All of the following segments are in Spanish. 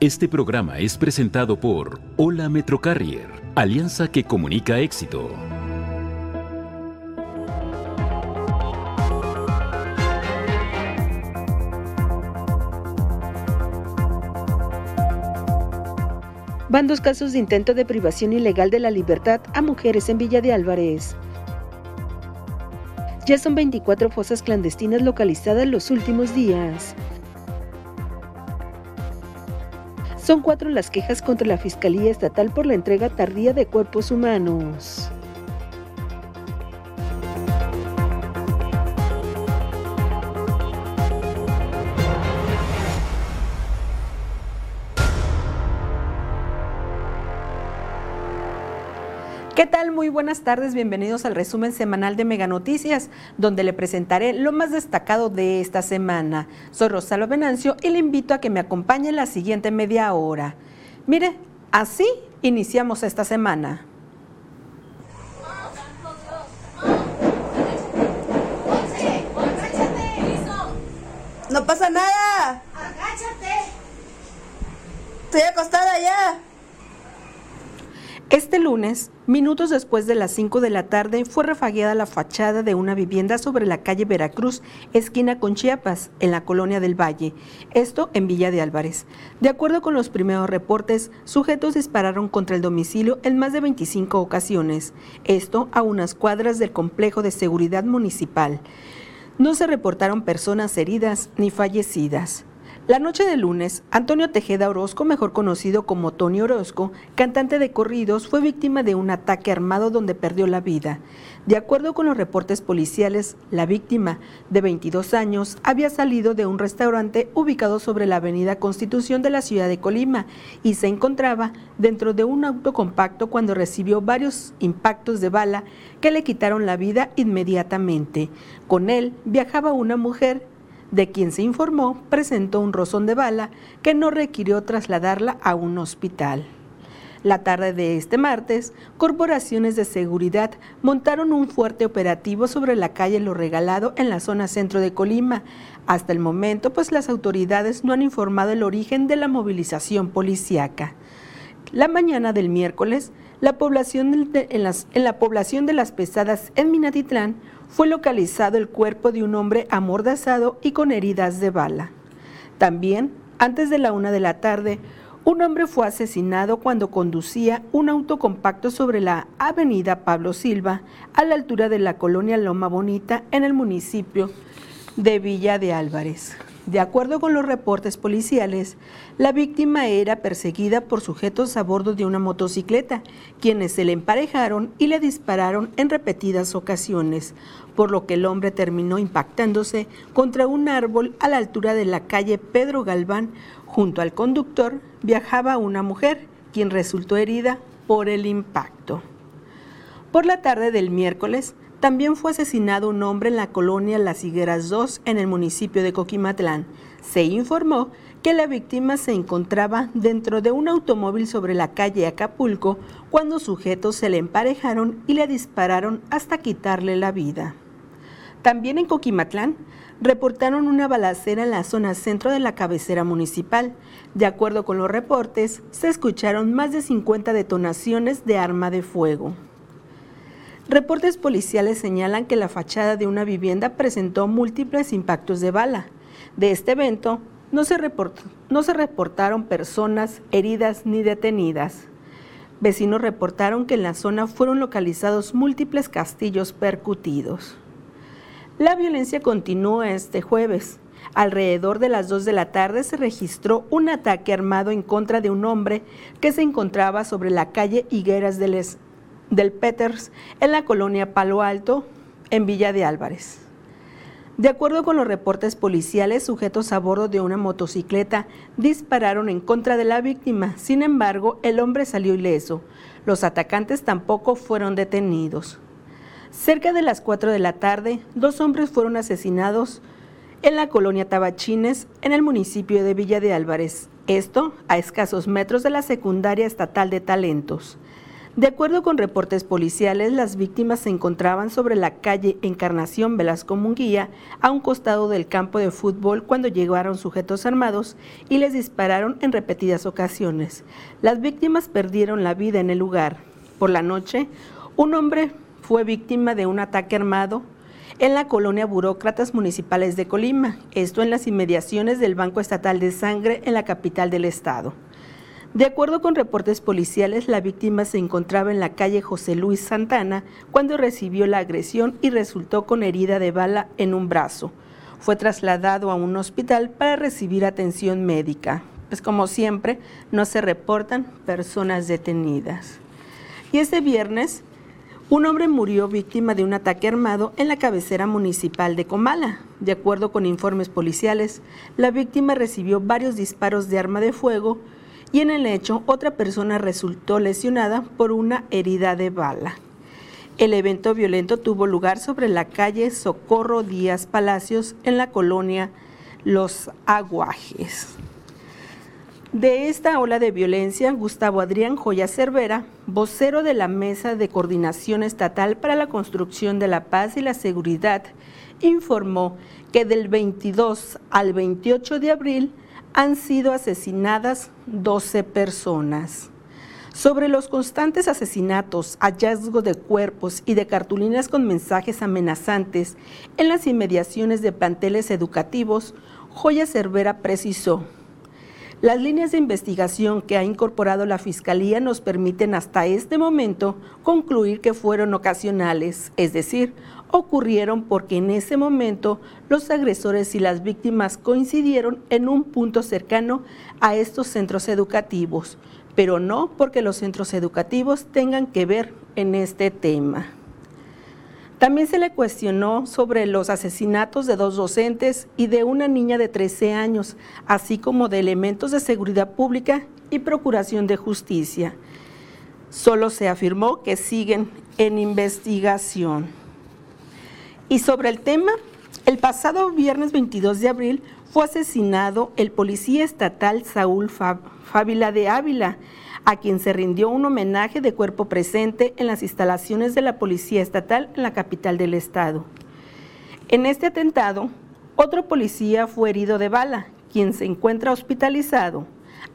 Este programa es presentado por Hola Metrocarrier, alianza que comunica éxito. Van dos casos de intento de privación ilegal de la libertad a mujeres en Villa de Álvarez. Ya son 24 fosas clandestinas localizadas los últimos días. Son cuatro las quejas contra la Fiscalía Estatal por la entrega tardía de cuerpos humanos. Muy buenas tardes, bienvenidos al resumen semanal de Mega Noticias, donde le presentaré lo más destacado de esta semana. Soy Rosalba Venancio y le invito a que me acompañe en la siguiente media hora. Mire, así iniciamos esta semana. No pasa nada. Agáchate. Estoy acostada ya. Este lunes, minutos después de las 5 de la tarde, fue refagueada la fachada de una vivienda sobre la calle Veracruz, esquina con Chiapas, en la colonia del Valle, esto en Villa de Álvarez. De acuerdo con los primeros reportes, sujetos dispararon contra el domicilio en más de 25 ocasiones, esto a unas cuadras del complejo de seguridad municipal. No se reportaron personas heridas ni fallecidas. La noche de lunes, Antonio Tejeda Orozco, mejor conocido como Tony Orozco, cantante de corridos, fue víctima de un ataque armado donde perdió la vida. De acuerdo con los reportes policiales, la víctima, de 22 años, había salido de un restaurante ubicado sobre la avenida Constitución de la ciudad de Colima y se encontraba dentro de un auto compacto cuando recibió varios impactos de bala que le quitaron la vida inmediatamente. Con él viajaba una mujer de quien se informó presentó un rozón de bala que no requirió trasladarla a un hospital. La tarde de este martes, corporaciones de seguridad montaron un fuerte operativo sobre la calle Lo Regalado en la zona centro de Colima. Hasta el momento, pues las autoridades no han informado el origen de la movilización policíaca. La mañana del miércoles, la población en, en la población de Las Pesadas en Minatitlán fue localizado el cuerpo de un hombre amordazado y con heridas de bala. También, antes de la una de la tarde, un hombre fue asesinado cuando conducía un auto compacto sobre la avenida Pablo Silva, a la altura de la colonia Loma Bonita, en el municipio de Villa de Álvarez. De acuerdo con los reportes policiales, la víctima era perseguida por sujetos a bordo de una motocicleta, quienes se le emparejaron y le dispararon en repetidas ocasiones, por lo que el hombre terminó impactándose contra un árbol a la altura de la calle Pedro Galván. Junto al conductor viajaba una mujer, quien resultó herida por el impacto. Por la tarde del miércoles, también fue asesinado un hombre en la colonia Las Higueras 2 en el municipio de Coquimatlán. Se informó que la víctima se encontraba dentro de un automóvil sobre la calle Acapulco cuando sujetos se le emparejaron y le dispararon hasta quitarle la vida. También en Coquimatlán reportaron una balacera en la zona centro de la cabecera municipal. De acuerdo con los reportes, se escucharon más de 50 detonaciones de arma de fuego. Reportes policiales señalan que la fachada de una vivienda presentó múltiples impactos de bala. De este evento no se, reportaron personas heridas ni detenidas. Vecinos reportaron que en la zona fueron localizados múltiples castillos percutidos. La violencia continúa este jueves. Alrededor de las 2 de la tarde se registró un ataque armado en contra de un hombre que se encontraba sobre la calle Higueras del del Peters en la colonia Palo Alto, en Villa de Álvarez. De acuerdo con los reportes policiales, sujetos a bordo de una motocicleta dispararon en contra de la víctima. Sin embargo, el hombre salió ileso. Los atacantes tampoco fueron detenidos. Cerca de las 4 de la tarde, dos hombres fueron asesinados en la colonia Tabachines, en el municipio de Villa de Álvarez. Esto a escasos metros de la secundaria estatal de talentos. De acuerdo con reportes policiales, las víctimas se encontraban sobre la calle Encarnación Velasco Munguía, a un costado del campo de fútbol, cuando llegaron sujetos armados y les dispararon en repetidas ocasiones. Las víctimas perdieron la vida en el lugar. Por la noche, un hombre fue víctima de un ataque armado en la colonia Burócratas Municipales de Colima, esto en las inmediaciones del Banco Estatal de Sangre en la capital del estado. De acuerdo con reportes policiales, la víctima se encontraba en la calle José Luis Santana cuando recibió la agresión y resultó con herida de bala en un brazo. Fue trasladado a un hospital para recibir atención médica. Pues como siempre, no se reportan personas detenidas. Y este viernes, un hombre murió víctima de un ataque armado en la cabecera municipal de Comala. De acuerdo con informes policiales, la víctima recibió varios disparos de arma de fuego, y en el hecho otra persona resultó lesionada por una herida de bala. El evento violento tuvo lugar sobre la calle Socorro Díaz Palacios en la colonia Los Aguajes. De esta ola de violencia, Gustavo Adrián Joya Cervera, vocero de la Mesa de Coordinación Estatal para la Construcción de la Paz y la Seguridad, informó que del 22 al 28 de abril han sido asesinadas 12 personas. Sobre los constantes asesinatos, hallazgos de cuerpos y de cartulinas con mensajes amenazantes en las inmediaciones de planteles educativos, Joya Cervera precisó. Las líneas de investigación que ha incorporado la Fiscalía nos permiten hasta este momento concluir que fueron ocasionales, es decir, ocurrieron porque en ese momento los agresores y las víctimas coincidieron en un punto cercano a estos centros educativos, pero no porque los centros educativos tengan que ver en este tema. También se le cuestionó sobre los asesinatos de dos docentes y de una niña de 13 años, así como de elementos de seguridad pública y procuración de justicia. Solo se afirmó que siguen en investigación. Y sobre el tema, el pasado viernes 22 de abril fue asesinado el policía estatal Saúl Fábila de Ávila, a quien se rindió un homenaje de cuerpo presente en las instalaciones de la Policía Estatal en la capital del estado. En este atentado, otro policía fue herido de bala, quien se encuentra hospitalizado.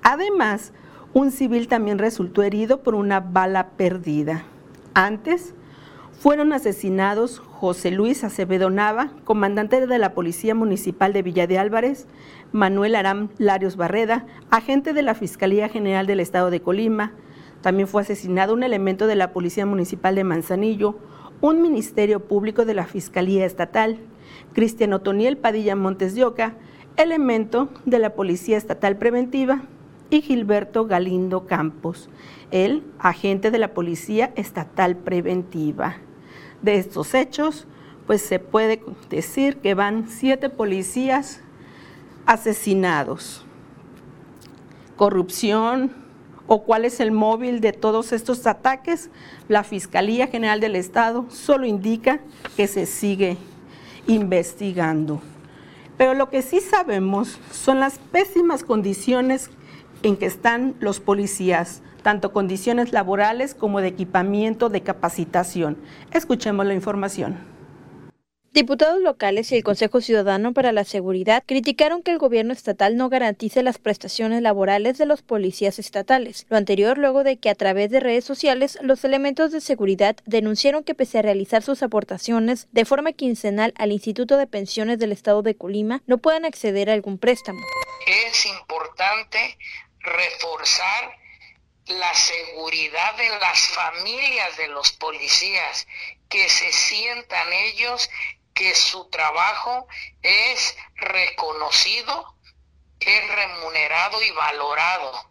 Además, un civil también resultó herido por una bala perdida. Antes, fueron asesinados José Luis Acevedo Nava, comandante de la Policía Municipal de Villa de Álvarez, Manuel Aram Larios Barreda, agente de la Fiscalía General del Estado de Colima. También fue asesinado un elemento de la Policía Municipal de Manzanillo, un Ministerio Público de la Fiscalía Estatal, Cristian Otoniel Padilla Montes de Oca, elemento de la Policía Estatal Preventiva, y Gilberto Galindo Campos, el agente de la Policía Estatal Preventiva. De estos hechos, pues se puede decir que van siete policías asesinados. Corrupción o cuál es el móvil de todos estos ataques, la Fiscalía General del Estado solo indica que se sigue investigando. Pero lo que sí sabemos son las pésimas condiciones en que están los policías, tanto condiciones laborales como de equipamiento, de capacitación. Escuchemos la información. Diputados locales y el Consejo Ciudadano para la Seguridad criticaron que el gobierno estatal no garantice las prestaciones laborales de los policías estatales. Lo anterior luego de que a través de redes sociales los elementos de seguridad denunciaron que pese a realizar sus aportaciones de forma quincenal al Instituto de Pensiones del Estado de Colima, no puedan acceder a algún préstamo. Es importante reforzar la seguridad de las familias de los policías, que se sientan ellos que su trabajo es reconocido, es remunerado y valorado.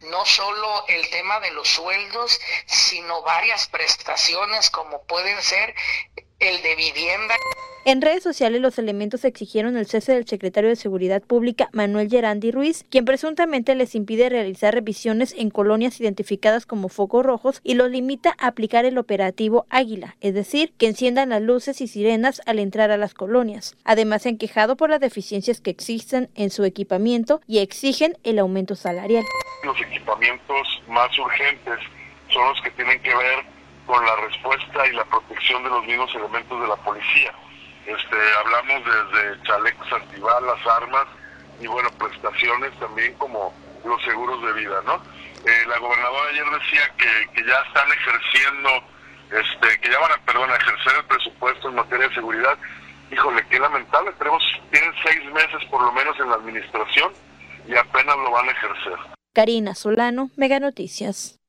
No solo el tema de los sueldos, sino varias prestaciones como pueden ser el de vivienda. En redes sociales los elementos exigieron el cese del secretario de Seguridad Pública Manuel Gerandi Ruiz, quien presuntamente les impide realizar revisiones en colonias identificadas como focos rojos y los limita a aplicar el operativo Águila, es decir, que enciendan las luces y sirenas al entrar a las colonias. Además se han quejado por las deficiencias que existen en su equipamiento y exigen el aumento salarial. Los equipamientos más urgentes son los que tienen que ver con la respuesta y la protección de los mismos elementos de la policía. Este, hablamos desde chalecos antibalas, armas y bueno, prestaciones también como los seguros de vida, ¿no? Eh, la gobernadora ayer decía que, que ya están ejerciendo, este, que ya van a, perdón, a ejercer el presupuesto en materia de seguridad. Híjole, qué lamentable, tenemos, tienen seis meses por lo menos en la administración y apenas lo van a ejercer. Karina Solano, Mega Noticias.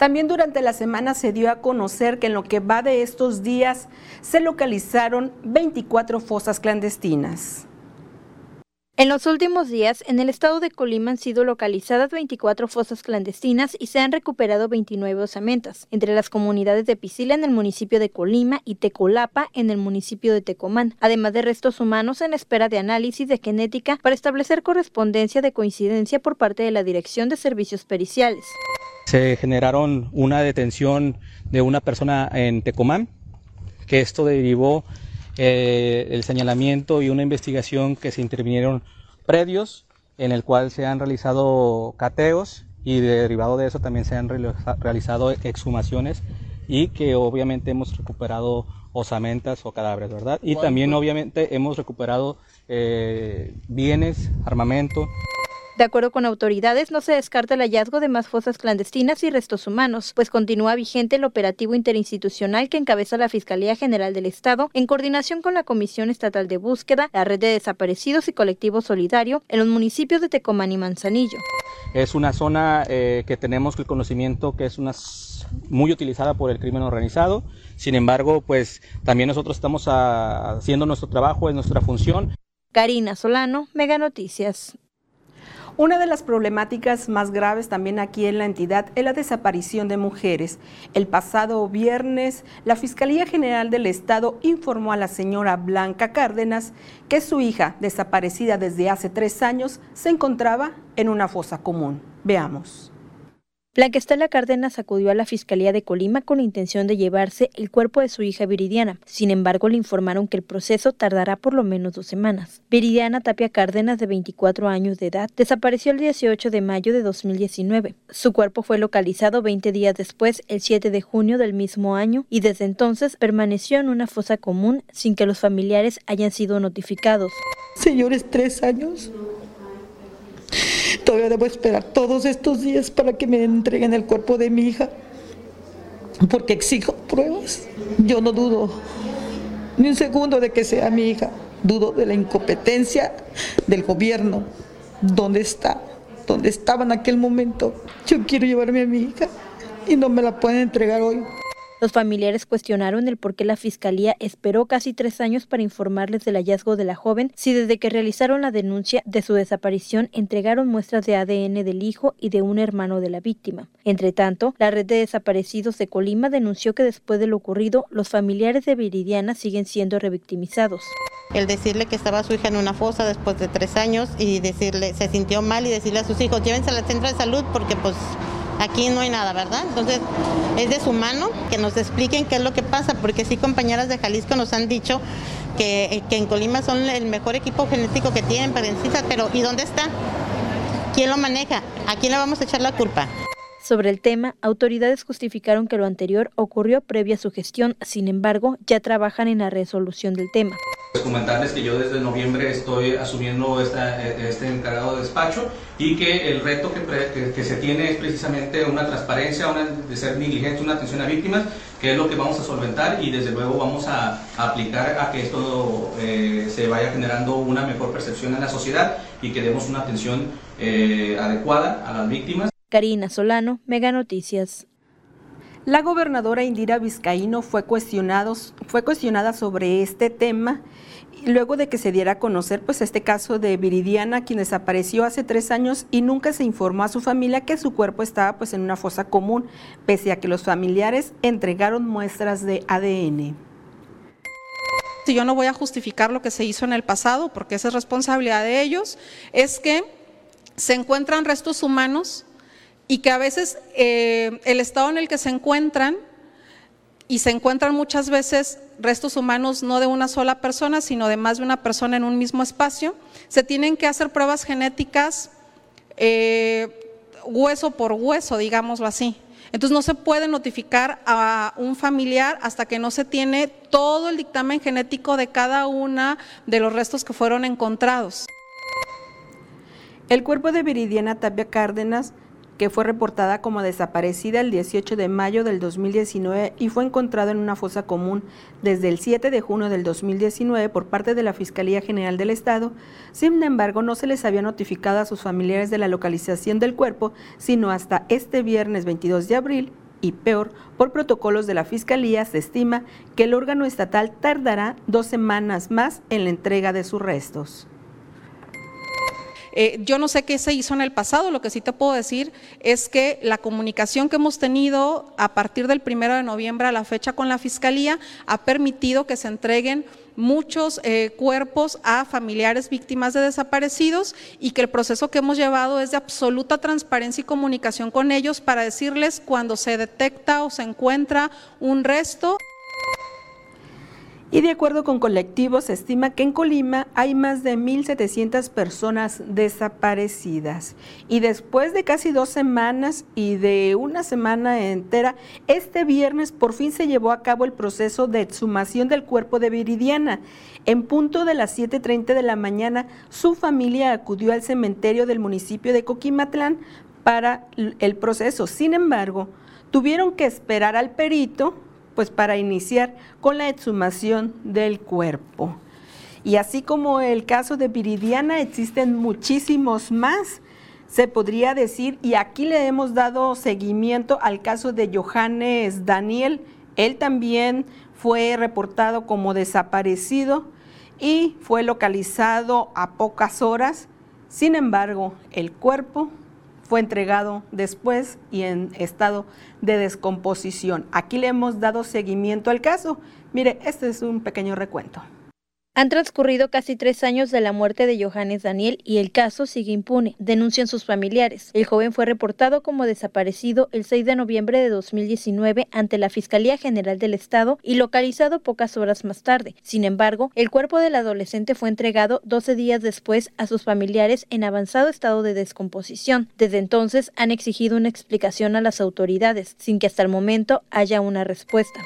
También durante la semana se dio a conocer que en lo que va de estos días se localizaron 24 fosas clandestinas. En los últimos días, en el estado de Colima han sido localizadas 24 fosas clandestinas y se han recuperado 29 osamentas, entre las comunidades de Pisila en el municipio de Colima y Tecolapa en el municipio de Tecomán, además de restos humanos en espera de análisis de genética para establecer correspondencia de coincidencia por parte de la Dirección de Servicios Periciales. Se generaron una detención de una persona en Tecomán, que esto derivó eh, el señalamiento y una investigación que se intervinieron predios en el cual se han realizado cateos y derivado de eso también se han realizado exhumaciones y que obviamente hemos recuperado osamentas o cadáveres, ¿verdad? Y también obviamente hemos recuperado eh, bienes, armamento. De acuerdo con autoridades, no se descarta el hallazgo de más fosas clandestinas y restos humanos, pues continúa vigente el operativo interinstitucional que encabeza la Fiscalía General del Estado en coordinación con la Comisión Estatal de Búsqueda, la Red de Desaparecidos y Colectivo Solidario en los municipios de Tecomán y Manzanillo. Es una zona eh, que tenemos el conocimiento que es una muy utilizada por el crimen organizado. Sin embargo, pues también nosotros estamos haciendo nuestro trabajo, es nuestra función. Karina Solano, Mega Noticias. Una de las problemáticas más graves también aquí en la entidad es la desaparición de mujeres. El pasado viernes, la Fiscalía General del Estado informó a la señora Blanca Cárdenas que su hija, desaparecida desde hace tres años, se encontraba en una fosa común. Veamos. Blanca Estela Cárdenas acudió a la Fiscalía de Colima con la intención de llevarse el cuerpo de su hija Viridiana. Sin embargo, le informaron que el proceso tardará por lo menos dos semanas. Viridiana Tapia Cárdenas, de 24 años de edad, desapareció el 18 de mayo de 2019. Su cuerpo fue localizado 20 días después, el 7 de junio del mismo año, y desde entonces permaneció en una fosa común sin que los familiares hayan sido notificados. Señores, tres años Todavía debo esperar todos estos días para que me entreguen el cuerpo de mi hija, porque exijo pruebas. Yo no dudo ni un segundo de que sea mi hija, dudo de la incompetencia del gobierno. ¿Dónde está? ¿Dónde estaba en aquel momento? Yo quiero llevarme a mi hija y no me la pueden entregar hoy. Los familiares cuestionaron el por qué la fiscalía esperó casi tres años para informarles del hallazgo de la joven, si desde que realizaron la denuncia de su desaparición entregaron muestras de ADN del hijo y de un hermano de la víctima. Entre tanto, la red de desaparecidos de Colima denunció que después de lo ocurrido, los familiares de Viridiana siguen siendo revictimizados. El decirle que estaba su hija en una fosa después de tres años y decirle, se sintió mal y decirle a sus hijos, llévense al centro de salud porque pues Aquí no hay nada, ¿verdad? Entonces, es de su mano que nos expliquen qué es lo que pasa, porque sí, compañeras de Jalisco nos han dicho que, en Colima son el mejor equipo genético que tienen, parencitas, pero ¿y dónde está? ¿Quién lo maneja? ¿A quién le vamos a echar la culpa? Sobre el tema, autoridades justificaron que lo anterior ocurrió previa a su gestión, sin embargo, ya trabajan en la resolución del tema. Comentarles que yo desde noviembre estoy asumiendo este encargado de despacho y que el reto que, se tiene es precisamente una transparencia, una, de ser diligente, una atención a víctimas, que es lo que vamos a solventar y desde luego vamos a, aplicar a que esto eh, se vaya generando una mejor percepción en la sociedad y que demos una atención eh, adecuada a las víctimas. Karina Solano, Mega Noticias. La gobernadora Indira Vizcaíno fue, fue cuestionada sobre este tema luego de que se diera a conocer pues este caso de Viridiana, quien desapareció hace tres años y nunca se informó a su familia que su cuerpo estaba pues en una fosa común, pese a que los familiares entregaron muestras de ADN. Si yo no voy a justificar lo que se hizo en el pasado, porque esa es responsabilidad de ellos, es que se encuentran restos humanos y que a veces eh, el estado en el que se encuentran, y se encuentran muchas veces restos humanos no de una sola persona, sino de más de una persona en un mismo espacio, se tienen que hacer pruebas genéticas eh, hueso por hueso, digámoslo así. Entonces no se puede notificar a un familiar hasta que no se tiene todo el dictamen genético de cada una de los restos que fueron encontrados. El cuerpo de Viridiana Tapia Cárdenas que fue reportada como desaparecida el 18 de mayo del 2019 y fue encontrado en una fosa común desde el 7 de junio del 2019 por parte de la Fiscalía General del Estado. Sin embargo, no se les había notificado a sus familiares de la localización del cuerpo, sino hasta este viernes 22 de abril y peor, por protocolos de la Fiscalía se estima que el órgano estatal tardará dos semanas más en la entrega de sus restos. Eh, yo no sé qué se hizo en el pasado, lo que sí te puedo decir es que la comunicación que hemos tenido a partir del primero de noviembre a la fecha con la Fiscalía ha permitido que se entreguen muchos eh, cuerpos a familiares víctimas de desaparecidos y que el proceso que hemos llevado es de absoluta transparencia y comunicación con ellos para decirles cuando se detecta o se encuentra un resto. Y de acuerdo con colectivos, se estima que en Colima hay más de 1.700 personas desaparecidas. Y después de casi dos semanas y de una semana entera, este viernes por fin se llevó a cabo el proceso de exhumación del cuerpo de Viridiana. En punto de las 7.30 de la mañana, su familia acudió al cementerio del municipio de Coquimatlán para el proceso. Sin embargo, tuvieron que esperar al perito pues para iniciar con la exhumación del cuerpo. Y así como el caso de Viridiana, existen muchísimos más, se podría decir, y aquí le hemos dado seguimiento al caso de Johannes Daniel. Él también fue reportado como desaparecido y fue localizado a pocas horas. Sin embargo, el cuerpo fue entregado después y en estado de descomposición. Aquí le hemos dado seguimiento al caso. Mire, este es un pequeño recuento. Han transcurrido casi tres años de la muerte de Johannes Daniel y el caso sigue impune, denuncian sus familiares. El joven fue reportado como desaparecido el 6 de noviembre de 2019 ante la Fiscalía General del Estado y localizado pocas horas más tarde. Sin embargo, el cuerpo del adolescente fue entregado 12 días después a sus familiares en avanzado estado de descomposición. Desde entonces han exigido una explicación a las autoridades, sin que hasta el momento haya una respuesta.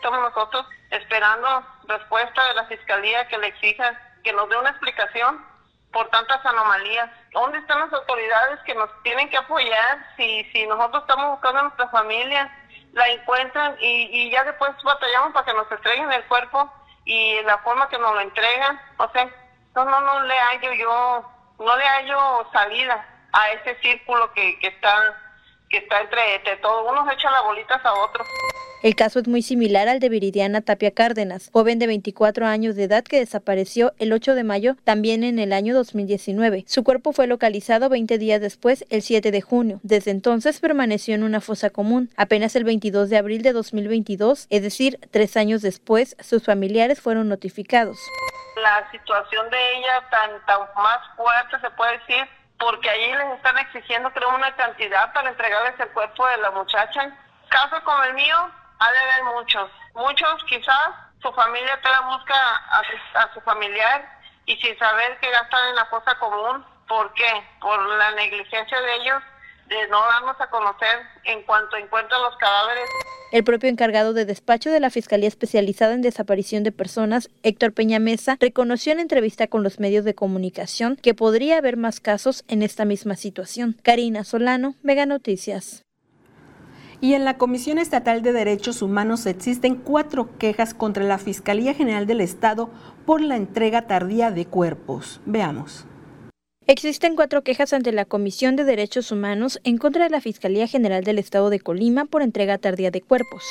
Estamos nosotros esperando respuesta de la fiscalía que le exija que nos dé una explicación por tantas anomalías. ¿Dónde están las autoridades que nos tienen que apoyar si, si nosotros estamos buscando a nuestra familia, la encuentran y, y ya después batallamos para que nos entreguen el cuerpo y la forma que nos lo entregan? O sea, no, no, no le hallo yo, no le hallo salida a ese círculo que, que está que está entre, entre todos. Unos echan las bolitas a otros. El caso es muy similar al de Viridiana Tapia Cárdenas, joven de 24 años de edad que desapareció el 8 de mayo también en el año 2019. Su cuerpo fue localizado 20 días después, el 7 de junio. Desde entonces permaneció en una fosa común. Apenas el 22 de abril de 2022, es decir, tres años después, sus familiares fueron notificados. La situación de ella tan, tan más fuerte se puede decir porque allí les están exigiendo creo una cantidad para entregarles el cuerpo de la muchacha. Casos como el mío, ha de haber muchos. Muchos quizás su familia te la busca a su, familiar y sin saber que gastan en la fosa común. ¿Por qué? Por la negligencia de ellos de no darnos a conocer en cuanto encuentran los cadáveres. El propio encargado de despacho de la Fiscalía Especializada en Desaparición de Personas, Héctor Peña Mesa, reconoció en entrevista con los medios de comunicación que podría haber más casos en esta misma situación. Karina Solano, Mega Noticias. Y en la Comisión Estatal de Derechos Humanos existen cuatro quejas contra la Fiscalía General del Estado por la entrega tardía de cuerpos. Veamos. Existen cuatro quejas ante la Comisión de Derechos Humanos en contra de la Fiscalía General del Estado de Colima por entrega tardía de cuerpos.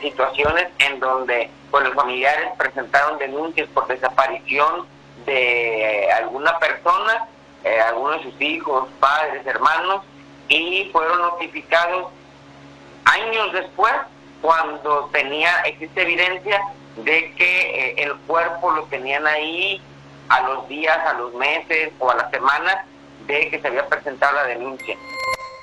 Situaciones en donde los familiares presentaron denuncias por desaparición de alguna persona, eh, algunos de sus hijos, padres, hermanos, y fueron notificados años después, cuando tenía, existe evidencia de que eh, el cuerpo lo tenían ahí a los días, a los meses o a las semanas de que se había presentado la denuncia.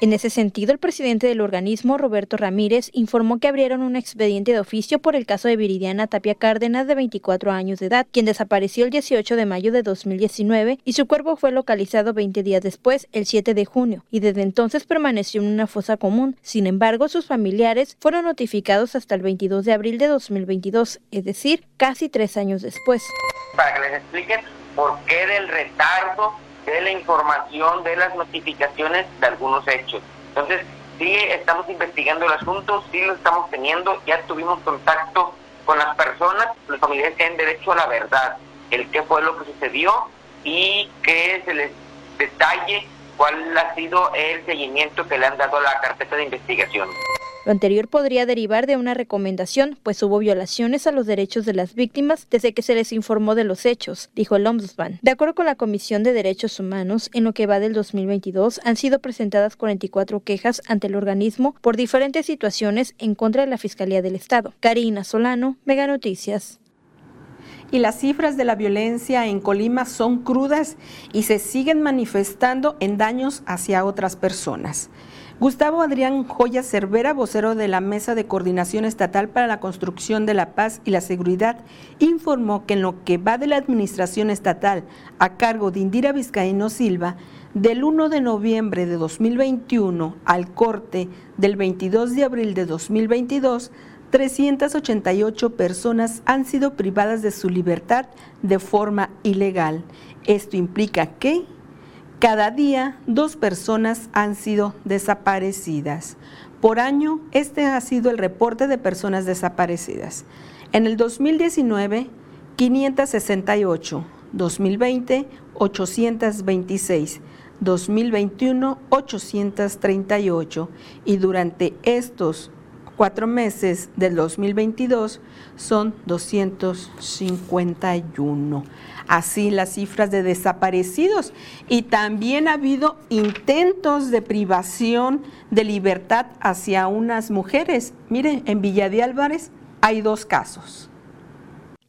En ese sentido, el presidente del organismo, Roberto Ramírez, informó que abrieron un expediente de oficio por el caso de Viridiana Tapia Cárdenas, de 24 años de edad, quien desapareció el 18 de mayo de 2019 y su cuerpo fue localizado 20 días después, el 7 de junio, y desde entonces permaneció en una fosa común. Sin embargo, sus familiares fueron notificados hasta el 22 de abril de 2022, es decir, casi tres años después. Para que les expliquen por qué del retardo de la información, de las notificaciones de algunos hechos. Entonces, sí estamos investigando el asunto, sí lo estamos teniendo, ya tuvimos contacto con las personas, los familiares tienen derecho a la verdad, el qué fue lo que sucedió y que se les detalle cuál ha sido el seguimiento que le han dado a la carpeta de investigación. Lo anterior podría derivar de una recomendación, pues hubo violaciones a los derechos de las víctimas desde que se les informó de los hechos, dijo el Ombudsman. De acuerdo con la Comisión de Derechos Humanos, en lo que va del 2022 han sido presentadas 44 quejas ante el organismo por diferentes situaciones en contra de la Fiscalía del Estado. Karina Solano, Mega Noticias y las cifras de la violencia en Colima son crudas y se siguen manifestando en daños hacia otras personas. Gustavo Adrián Joya Cervera, vocero de la Mesa de Coordinación Estatal para la Construcción de la Paz y la Seguridad, informó que en lo que va de la administración estatal a cargo de Indira Vizcaíno Silva, del 1 de noviembre de 2021 al corte del 22 de abril de 2022, 388 personas han sido privadas de su libertad de forma ilegal. Esto implica que cada día, dos personas han sido desaparecidas. Por año, este ha sido el reporte de personas desaparecidas. En el 2019, 568, 2020, 826, 2021, 838 y durante estos cuatro meses del 2022 son 251 así las cifras de desaparecidos. Y también ha habido intentos de privación de libertad hacia unas mujeres. Miren, en Villa de Álvarez hay dos casos.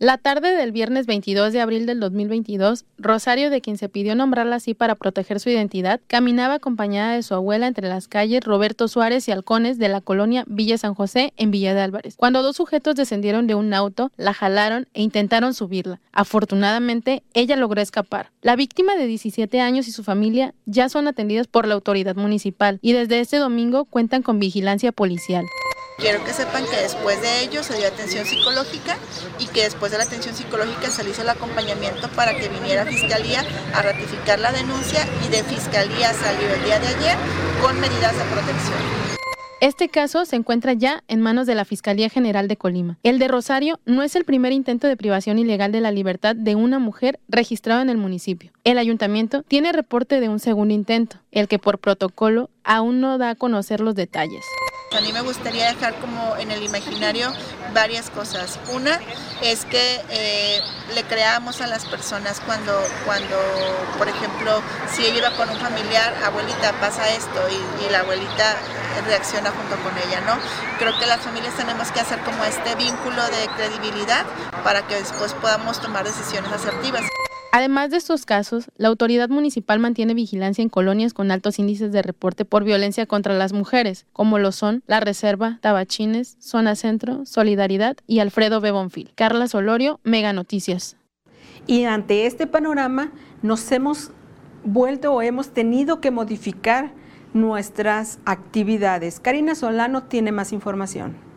La tarde del viernes 22 de abril del 2022, Rosario, de quien se pidió nombrarla así para proteger su identidad, caminaba acompañada de su abuela entre las calles Roberto Suárez y Halcones de la colonia Villa San José en Villa de Álvarez. Cuando dos sujetos descendieron de un auto, la jalaron e intentaron subirla. Afortunadamente, ella logró escapar. La víctima de 17 años y su familia ya son atendidas por la autoridad municipal y desde este domingo cuentan con vigilancia policial. Quiero que sepan que después de ello se dio atención psicológica y que después de la atención psicológica se le hizo el acompañamiento para que viniera Fiscalía a ratificar la denuncia y de Fiscalía salió el día de ayer con medidas de protección. Este caso se encuentra ya en manos de la Fiscalía General de Colima. El de Rosario no es el primer intento de privación ilegal de la libertad de una mujer registrado en el municipio. El ayuntamiento tiene reporte de un segundo intento, el que por protocolo aún no da a conocer los detalles. A mí me gustaría dejar como en el imaginario varias cosas. Una es que eh, le creamos a las personas cuando, cuando, por ejemplo, si ella iba con un familiar, abuelita, pasa esto y, y la abuelita reacciona junto con ella, ¿no? Creo que las familias tenemos que hacer como este vínculo de credibilidad para que después podamos tomar decisiones asertivas. Además de estos casos, la autoridad municipal mantiene vigilancia en colonias con altos índices de reporte por violencia contra las mujeres, como lo son La Reserva, Tabachines, Zona Centro, Solidaridad y Alfredo Bebonfil. Carla Solorio, Mega Noticias. Y ante este panorama nos hemos vuelto o hemos tenido que modificar nuestras actividades. Karina Solano tiene más información.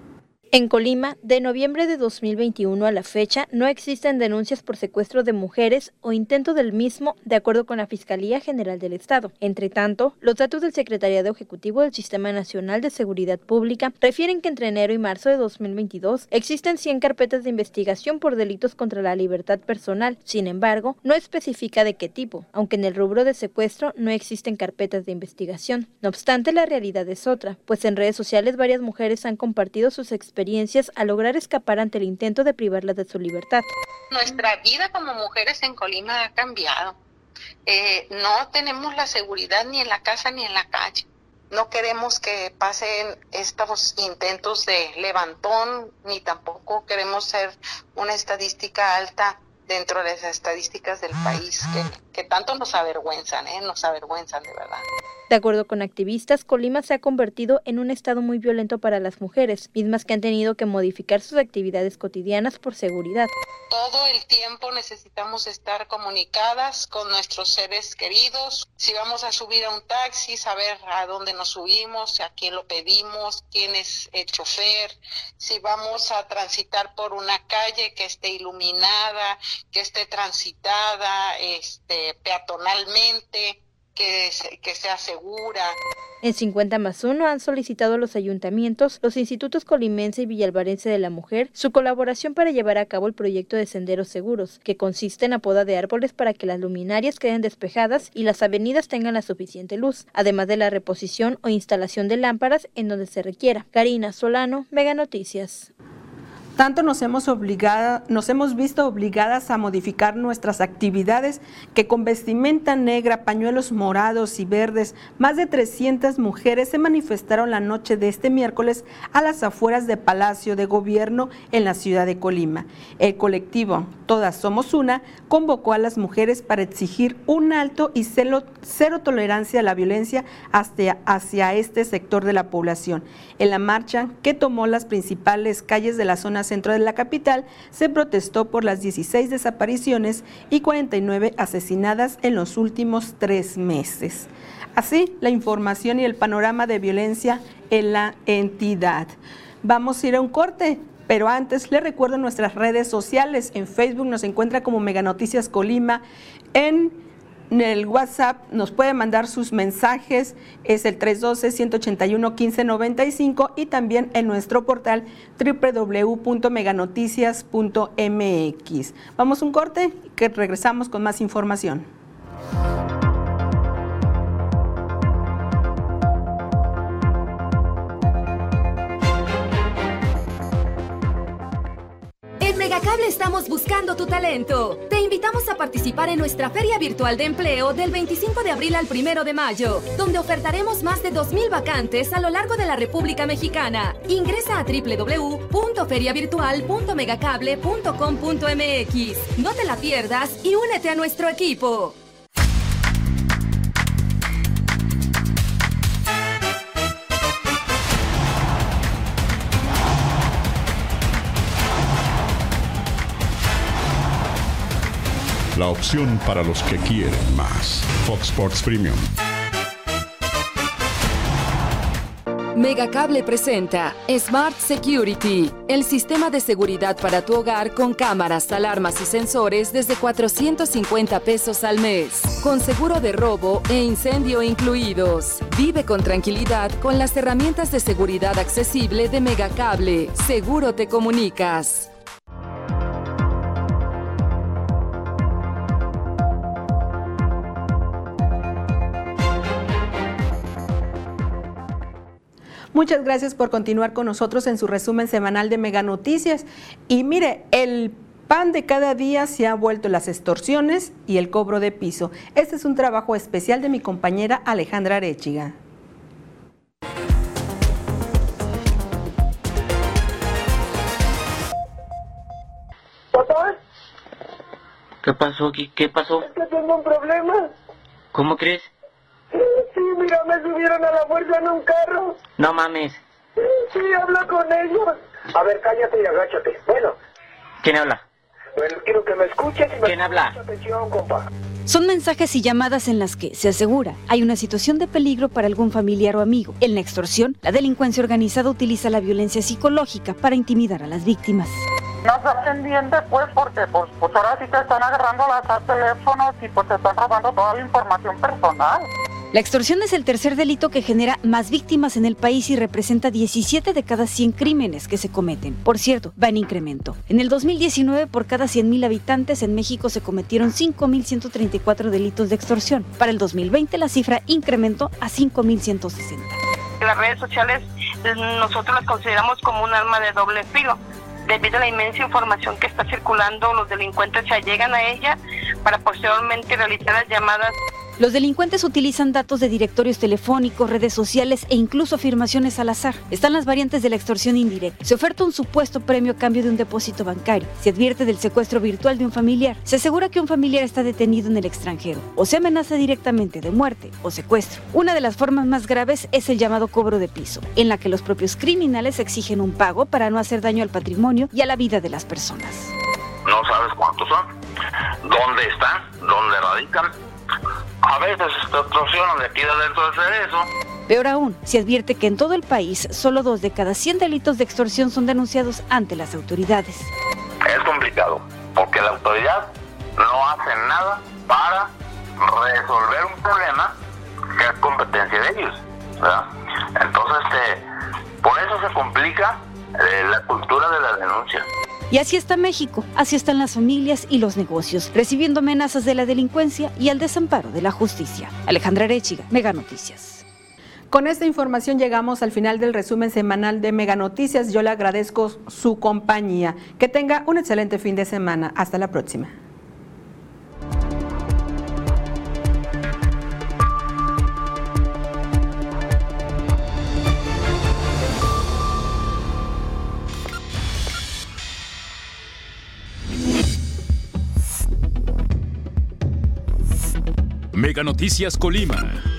En Colima, de noviembre de 2021 a la fecha, no existen denuncias por secuestro de mujeres o intento del mismo, de acuerdo con la Fiscalía General del Estado. Entre tanto, los datos del Secretariado Ejecutivo del Sistema Nacional de Seguridad Pública refieren que entre enero y marzo de 2022 existen 100 carpetas de investigación por delitos contra la libertad personal. Sin embargo, no especifica de qué tipo, aunque en el rubro de secuestro no existen carpetas de investigación. No obstante, la realidad es otra, pues en redes sociales varias mujeres han compartido sus experiencias a lograr escapar ante el intento de privarlas de su libertad. Nuestra vida como mujeres en Colima ha cambiado. Eh, no tenemos la seguridad ni en la casa ni en la calle. No queremos que pasen estos intentos de levantón, ni tampoco queremos ser una estadística alta dentro de las estadísticas del país, que tanto nos avergüenzan, ¿eh? nos avergüenzan de verdad. De acuerdo con activistas, Colima se ha convertido en un estado muy violento para las mujeres, mismas que han tenido que modificar sus actividades cotidianas por seguridad. Todo el tiempo necesitamos estar comunicadas con nuestros seres queridos. Si vamos a subir a un taxi, saber a dónde nos subimos, a quién lo pedimos, quién es el chofer. Si vamos a transitar por una calle que esté iluminada, que esté transitada este, peatonalmente que, que sea segura. En 50 más 1 han solicitado los ayuntamientos, los institutos colimense y villalvarense de la mujer su colaboración para llevar a cabo el proyecto de senderos seguros, que consiste en la poda de árboles para que las luminarias queden despejadas y las avenidas tengan la suficiente luz, además de la reposición o instalación de lámparas en donde se requiera. Karina Solano, Mega Noticias. Tanto nos hemos, obligado, nos hemos visto obligadas a modificar nuestras actividades que con vestimenta negra, pañuelos morados y verdes, más de 300 mujeres se manifestaron la noche de este miércoles a las afueras de Palacio de Gobierno en la ciudad de Colima. El colectivo Todas Somos Una convocó a las mujeres para exigir un alto y cero, tolerancia a la violencia hacia, hacia este sector de la población. En la marcha que tomó las principales calles de la zona centro de la capital, se protestó por las 16 desapariciones y 49 asesinadas en los últimos tres meses. Así, la información y el panorama de violencia en la entidad. Vamos a ir a un corte. Pero antes le recuerdo nuestras redes sociales. En Facebook nos encuentra como Mega Noticias Colima. En el WhatsApp nos puede mandar sus mensajes, es el 312-181-1595 y también en nuestro portal www.meganoticias.mx. Vamos a un corte que regresamos con más información. Estamos buscando tu talento. Te invitamos a participar en nuestra Feria Virtual de Empleo del 25 de abril al 1 de mayo, donde ofertaremos más de 2.000 vacantes a lo largo de la República Mexicana. Ingresa a www.feriavirtual.megacable.com.mx. No te la pierdas y únete a nuestro equipo. La opción para los que quieren más. Fox Sports Premium. Megacable presenta Smart Security, el sistema de seguridad para tu hogar con cámaras, alarmas y sensores desde 450 pesos al mes, con seguro de robo e incendio incluidos. Vive con tranquilidad con las herramientas de seguridad accesible de Megacable. Seguro te comunicas. Muchas gracias por continuar con nosotros en su resumen semanal de Mega Noticias. Y mire, el pan de cada día se ha vuelto las extorsiones y el cobro de piso. Este es un trabajo especial de mi compañera Alejandra Arechiga. ¿Qué pasó aquí? ¿Qué pasó? Es que tengo un problema. ¿Cómo crees? Sí, mira, me subieron a la fuerza en un carro. No mames. Sí, habla con ellos. A ver, cállate y agáchate. Bueno. ¿Quién habla? Bueno, quiero que me escuches y me ¿Quién habla? atención, compa. Son mensajes y llamadas en las que, se asegura, hay una situación de peligro para algún familiar o amigo. En la extorsión, la delincuencia organizada utiliza la violencia psicológica para intimidar a las víctimas. No se pendiente, pues, porque pues, pues ahora sí te están agarrando las teléfonos y pues te están robando toda la información personal. La extorsión es el tercer delito que genera más víctimas en el país y representa 17 de cada 100 crímenes que se cometen. Por cierto, va en incremento. En el 2019, por cada 100.000 habitantes en México se cometieron 5.134 delitos de extorsión. Para el 2020 la cifra incrementó a 5.160. Las redes sociales nosotros las consideramos como un arma de doble filo. Debido a la inmensa información que está circulando, los delincuentes se allegan a ella para posteriormente realizar las llamadas Los delincuentes utilizan datos de directorios telefónicos, redes sociales e incluso afirmaciones al azar. Están las variantes de la extorsión indirecta. Se oferta un supuesto premio a cambio de un depósito bancario. Se advierte del secuestro virtual de un familiar. Se asegura que un familiar está detenido en el extranjero. O se amenaza directamente de muerte o secuestro. Una de las formas más graves es el llamado cobro de piso, en la que los propios criminales exigen un pago para no hacer daño al patrimonio y a la vida de las personas. No sabes cuántos son, dónde están, dónde radican a veces de aquí de dentro del cerezo. Peor aún, se advierte que en todo el país solo dos de cada 100 delitos de extorsión son denunciados ante las autoridades. Es complicado, porque la autoridad no hace nada para resolver un problema que es competencia de ellos. Entonces, este, por eso se complica eh, la cultura de la denuncia. Y así está México, así están las familias y los negocios, recibiendo amenazas de la delincuencia y al desamparo de la justicia. Alejandra Arechiga, Mega Noticias. Con esta información llegamos al final del resumen semanal de Mega Noticias. Yo le agradezco su compañía. Que tenga un excelente fin de semana. Hasta la próxima. Mega Noticias Colima.